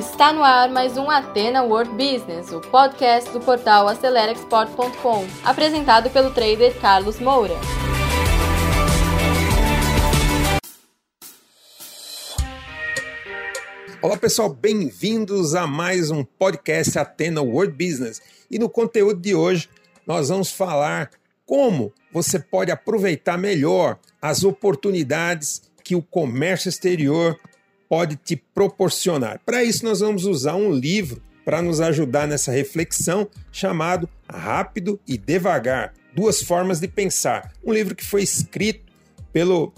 Está no ar mais um Atena World Business, o podcast do portal AceleraExport.com, apresentado pelo trader Carlos Moura. Olá pessoal, bem-vindos a mais um podcast Atena World Business. E no conteúdo de hoje nós vamos falar como você pode aproveitar melhor as oportunidades que o comércio exterior pode te proporcionar. Para isso, nós vamos usar um livro para nos ajudar nessa reflexão chamado Rápido e Devagar: Duas Formas de Pensar. Um livro que foi escrito pelo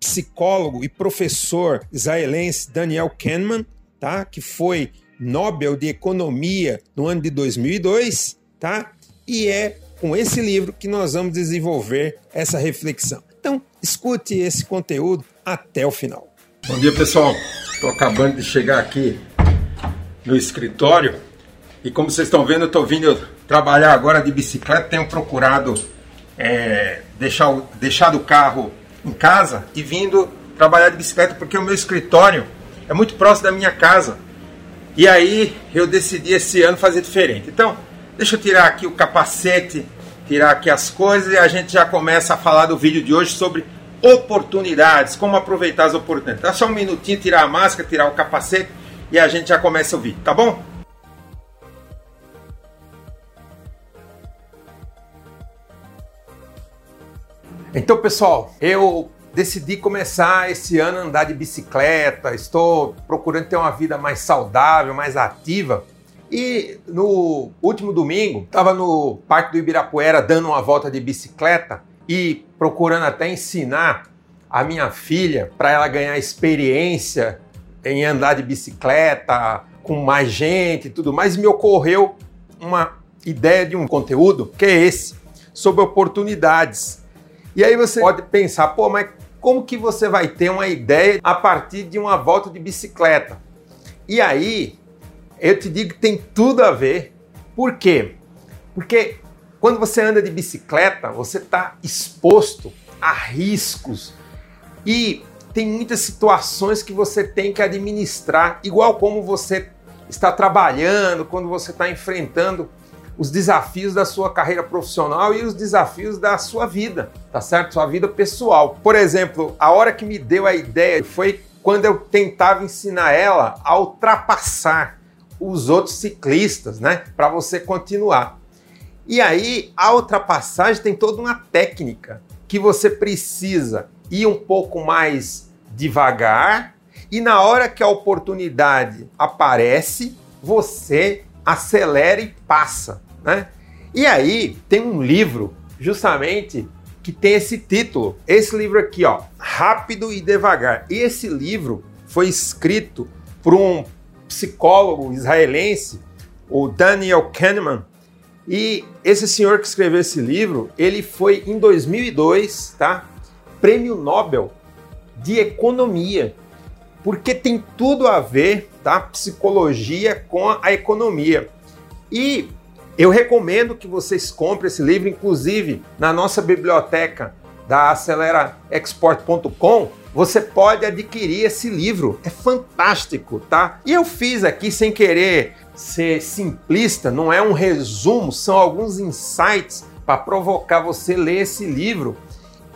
psicólogo e professor israelense Daniel Kahneman, tá? que foi Nobel de Economia no ano de 2002, tá? e é com esse livro que nós vamos desenvolver essa reflexão. Então, escute esse conteúdo até o final. Bom dia, pessoal. Estou acabando de chegar aqui no escritório e como vocês estão vendo, estou vindo trabalhar agora de bicicleta. Tenho procurado é, deixar, o, deixar o carro em casa e vindo trabalhar de bicicleta porque o meu escritório é muito próximo da minha casa. E aí eu decidi esse ano fazer diferente. Então, deixa eu tirar aqui o capacete, tirar aqui as coisas e a gente já começa a falar do vídeo de hoje sobre oportunidades, como aproveitar as oportunidades. Dá só um minutinho, tirar a máscara, tirar o capacete e a gente já começa o vídeo, tá bom? Então, pessoal, eu decidi começar esse ano a andar de bicicleta, estou procurando ter uma vida mais saudável, mais ativa. E no último domingo, estava no Parque do Ibirapuera dando uma volta de bicicleta e procurando até ensinar a minha filha para ela ganhar experiência em andar de bicicleta com mais gente e tudo mais, me ocorreu uma ideia de um conteúdo que é esse, sobre oportunidades. E aí você pode pensar, pô, mas como que você vai ter uma ideia a partir de uma volta de bicicleta? E aí, eu te digo que tem tudo a ver. Por quê? Porque quando você anda de bicicleta, você está exposto a riscos e tem muitas situações que você tem que administrar, igual como você está trabalhando, quando você está enfrentando os desafios da sua carreira profissional e os desafios da sua vida, tá certo? Sua vida pessoal. Por exemplo, a hora que me deu a ideia foi quando eu tentava ensinar ela a ultrapassar os outros ciclistas, né? Para você continuar. E aí, a ultrapassagem tem toda uma técnica que você precisa ir um pouco mais devagar e na hora que a oportunidade aparece, você acelera e passa, né? E aí tem um livro justamente que tem esse título. Esse livro aqui, ó, Rápido e Devagar. E esse livro foi escrito por um psicólogo israelense, o Daniel Kahneman, e esse senhor que escreveu esse livro, ele foi em 2002, tá? Prêmio Nobel de Economia, porque tem tudo a ver, tá? Psicologia com a economia. E eu recomendo que vocês comprem esse livro, inclusive na nossa biblioteca da AceleraExport.com, você pode adquirir esse livro. É fantástico, tá? E eu fiz aqui sem querer ser simplista, não é um resumo, são alguns insights para provocar você ler esse livro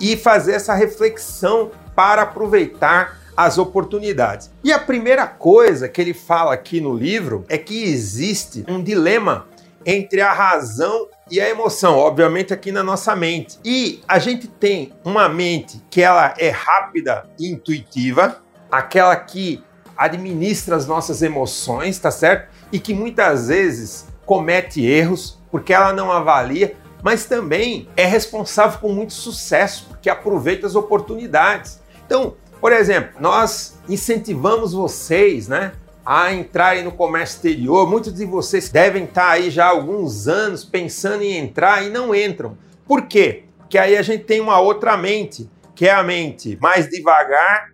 e fazer essa reflexão para aproveitar as oportunidades. E a primeira coisa que ele fala aqui no livro é que existe um dilema entre a razão e a emoção, obviamente aqui na nossa mente. E a gente tem uma mente que ela é rápida e intuitiva, aquela que administra as nossas emoções, tá certo? E que muitas vezes comete erros porque ela não avalia, mas também é responsável por muito sucesso, porque aproveita as oportunidades. Então, por exemplo, nós incentivamos vocês, né, a entrarem no comércio exterior. Muitos de vocês devem estar aí já há alguns anos pensando em entrar e não entram. Por quê? Porque aí a gente tem uma outra mente, que é a mente mais devagar,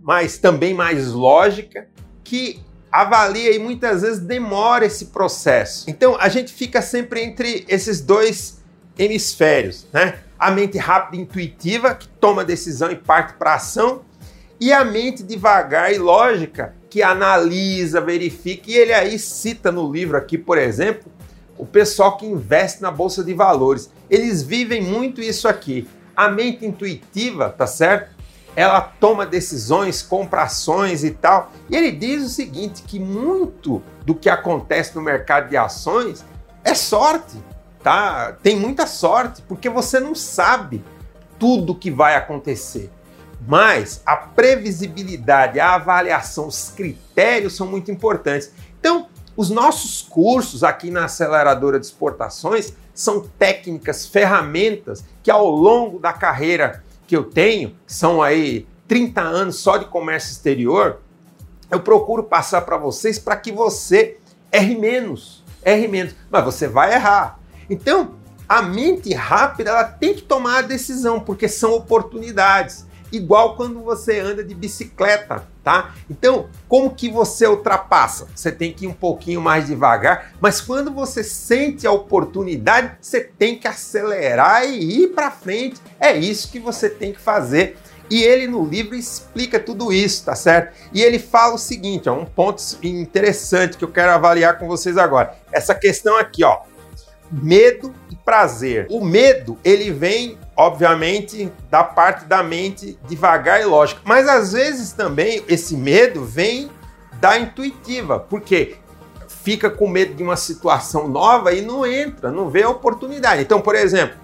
mas também mais lógica, que avalia e muitas vezes demora esse processo. Então a gente fica sempre entre esses dois hemisférios, né? A mente rápida e intuitiva, que toma decisão e parte para ação, e a mente devagar e lógica, que analisa, verifica, e ele aí cita no livro aqui, por exemplo, o pessoal que investe na bolsa de valores. Eles vivem muito isso aqui. A mente intuitiva, tá certo? Ela toma decisões, compra ações e tal. E ele diz o seguinte, que muito do que acontece no mercado de ações é sorte, tá? Tem muita sorte, porque você não sabe tudo que vai acontecer. Mas a previsibilidade, a avaliação, os critérios são muito importantes. Então, os nossos cursos aqui na aceleradora de exportações são técnicas, ferramentas que ao longo da carreira que eu tenho, que são aí 30 anos só de comércio exterior, eu procuro passar para vocês para que você erre menos, erre menos, mas você vai errar. Então, a mente rápida ela tem que tomar a decisão, porque são oportunidades igual quando você anda de bicicleta, tá? Então, como que você ultrapassa? Você tem que ir um pouquinho mais devagar, mas quando você sente a oportunidade, você tem que acelerar e ir para frente. É isso que você tem que fazer. E ele no livro explica tudo isso, tá certo? E ele fala o seguinte, ó, um ponto interessante que eu quero avaliar com vocês agora. Essa questão aqui, ó, medo e prazer. O medo, ele vem obviamente, da parte da mente devagar e lógica. Mas às vezes também esse medo vem da intuitiva, porque fica com medo de uma situação nova e não entra, não vê a oportunidade. Então, por exemplo,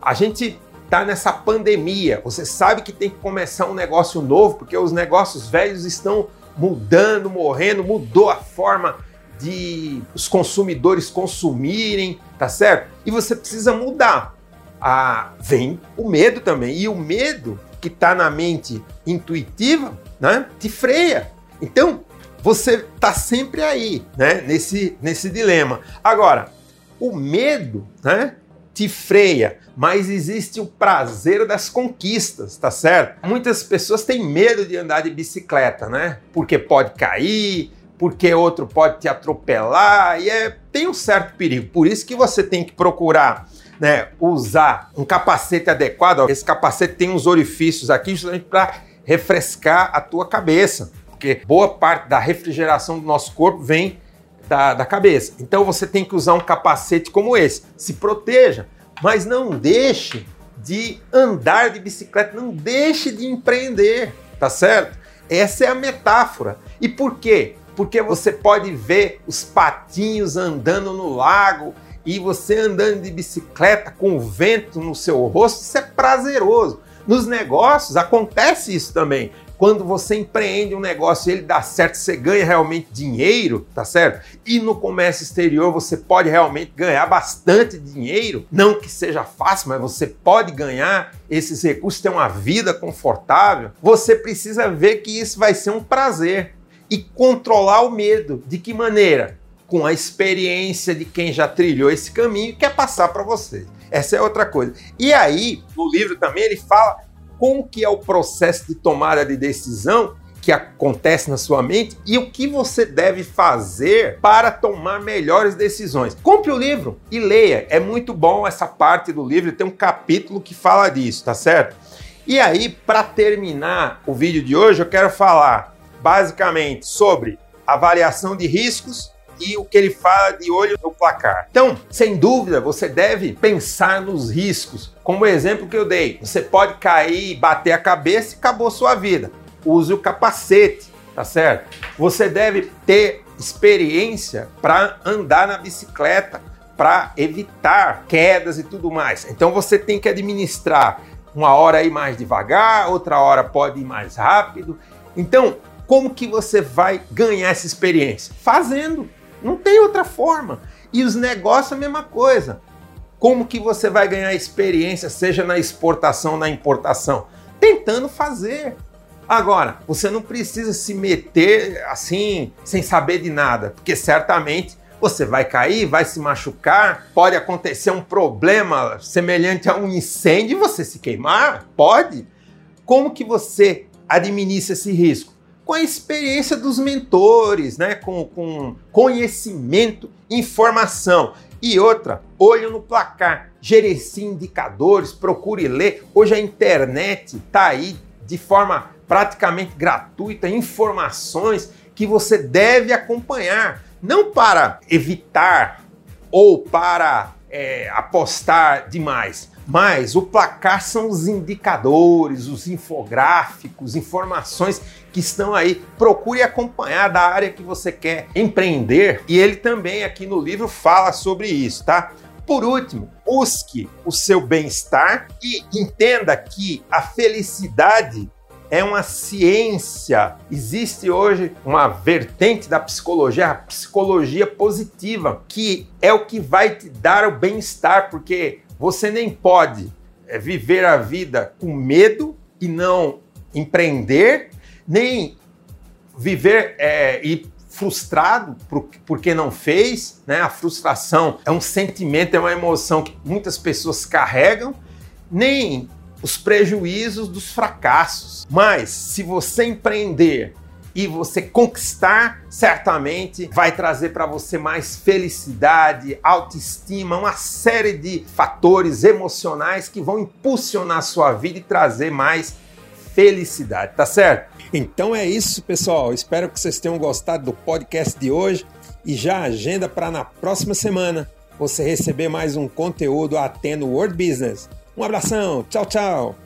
a gente está nessa pandemia, você sabe que tem que começar um negócio novo, porque os negócios velhos estão mudando, morrendo, mudou a forma de os consumidores consumirem, tá certo? E você precisa mudar a, vem o medo também. E o medo que está na mente intuitiva, né, te freia. Então, você está sempre aí, né, nesse, nesse dilema. Agora, o medo, né, te freia, mas existe o prazer das conquistas, tá certo? Muitas pessoas têm medo de andar de bicicleta, né? Porque pode cair, porque outro pode te atropelar, e é, tem um certo perigo. Por isso que você tem que procurar né, usar um capacete adequado, esse capacete tem uns orifícios aqui justamente para refrescar a tua cabeça, porque boa parte da refrigeração do nosso corpo vem da, da cabeça. Então você tem que usar um capacete como esse. Se proteja, mas não deixe de andar de bicicleta, não deixe de empreender, tá certo? Essa é a metáfora. E por quê? Porque você pode ver os patinhos andando no lago, e você andando de bicicleta com o vento no seu rosto, isso é prazeroso. Nos negócios acontece isso também. Quando você empreende um negócio e ele dá certo, você ganha realmente dinheiro, tá certo? E no comércio exterior você pode realmente ganhar bastante dinheiro. Não que seja fácil, mas você pode ganhar esses recursos, ter uma vida confortável. Você precisa ver que isso vai ser um prazer e controlar o medo. De que maneira? com a experiência de quem já trilhou esse caminho e quer passar para você. Essa é outra coisa. E aí, no livro também ele fala como que é o processo de tomada de decisão que acontece na sua mente e o que você deve fazer para tomar melhores decisões. Compre o livro e leia. É muito bom essa parte do livro, tem um capítulo que fala disso, tá certo? E aí, para terminar o vídeo de hoje, eu quero falar basicamente sobre avaliação de riscos e o que ele fala de olho no placar. Então, sem dúvida, você deve pensar nos riscos. Como o exemplo que eu dei, você pode cair, bater a cabeça e acabou sua vida. Use o capacete, tá certo? Você deve ter experiência para andar na bicicleta, para evitar quedas e tudo mais. Então você tem que administrar uma hora ir mais devagar, outra hora pode ir mais rápido. Então, como que você vai ganhar essa experiência? Fazendo. Não tem outra forma. E os negócios a mesma coisa. Como que você vai ganhar experiência, seja na exportação ou na importação? Tentando fazer. Agora, você não precisa se meter assim, sem saber de nada, porque certamente você vai cair, vai se machucar, pode acontecer um problema semelhante a um incêndio e você se queimar, pode. Como que você administra esse risco? Com a experiência dos mentores, né? com, com conhecimento, informação. E outra, olho no placar, gerencie indicadores, procure ler. Hoje a internet está aí de forma praticamente gratuita, informações que você deve acompanhar, não para evitar ou para é, apostar demais, mas o placar são os indicadores, os infográficos, informações que estão aí. Procure acompanhar da área que você quer empreender e ele também aqui no livro fala sobre isso, tá? Por último, busque o seu bem-estar e entenda que a felicidade é uma ciência. Existe hoje uma vertente da psicologia, a psicologia positiva, que é o que vai te dar o bem-estar, porque você nem pode é, viver a vida com medo e não empreender, nem viver é, e frustrado porque não fez, né? A frustração é um sentimento, é uma emoção que muitas pessoas carregam, nem os prejuízos dos fracassos. Mas se você empreender e você conquistar, certamente vai trazer para você mais felicidade, autoestima, uma série de fatores emocionais que vão impulsionar a sua vida e trazer mais felicidade, tá certo? Então é isso, pessoal. Espero que vocês tenham gostado do podcast de hoje e já agenda para na próxima semana você receber mais um conteúdo atendo World Business. Um abração, tchau, tchau.